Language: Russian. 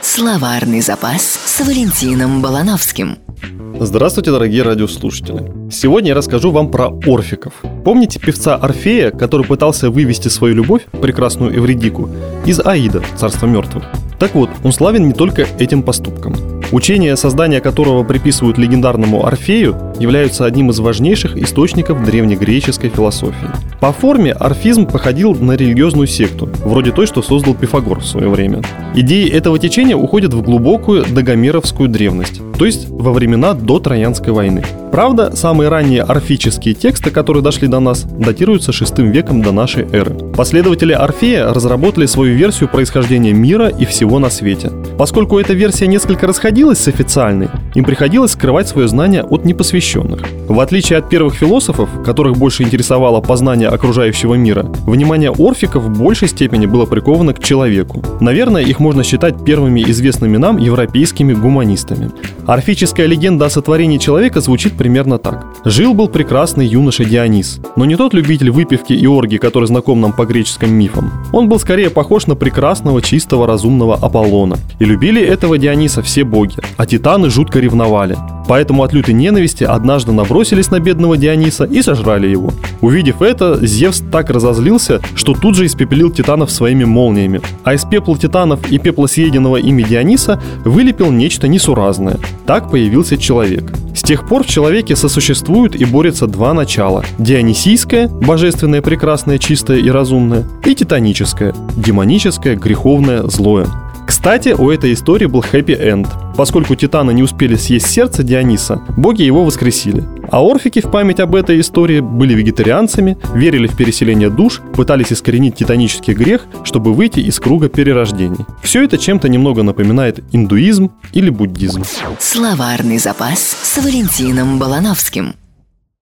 Словарный запас с Валентином Балановским. Здравствуйте, дорогие радиослушатели. Сегодня я расскажу вам про орфиков. Помните певца Орфея, который пытался вывести свою любовь, прекрасную Эвредику, из Аида, царства мертвых? Так вот, он славен не только этим поступком. Учение, создания которого приписывают легендарному Орфею, являются одним из важнейших источников древнегреческой философии. По форме орфизм походил на религиозную секту, вроде той, что создал Пифагор в свое время. Идеи этого течения уходят в глубокую догомеровскую древность, то есть во времена до Троянской войны. Правда, самые ранние орфические тексты, которые дошли до нас, датируются VI веком до нашей эры. Последователи Орфея разработали свою версию происхождения мира и всего на свете. Поскольку эта версия несколько расходилась с официальной, им приходилось скрывать свое знание от непосвященных. В отличие от первых философов, которых больше интересовало познание окружающего мира, внимание орфиков в большей степени было приковано к человеку. Наверное, их можно считать первыми известными нам европейскими гуманистами. Орфическая легенда о сотворении человека звучит примерно так. Жил-был прекрасный юноша Дионис, но не тот любитель выпивки и оргии, который знаком нам по греческим мифам. Он был скорее похож на прекрасного, чистого, разумного Аполлона. И любили этого Диониса все боги, а титаны жутко ревновали. Поэтому от лютой ненависти однажды набросились на бедного Диониса и сожрали его. Увидев это, Зевс так разозлился, что тут же испепелил титанов своими молниями. А из пепла титанов и пепла съеденного ими Диониса вылепил нечто несуразное. Так появился человек. С тех пор в человеке сосуществуют и борются два начала. Дионисийское, божественное, прекрасное, чистое и разумное, и титаническое, демоническое, греховное, злое. Кстати, у этой истории был хэппи-энд. Поскольку титаны не успели съесть сердце Диониса, боги его воскресили. А орфики в память об этой истории были вегетарианцами, верили в переселение душ, пытались искоренить титанический грех, чтобы выйти из круга перерождений. Все это чем-то немного напоминает индуизм или буддизм. Словарный запас с Валентином Балановским.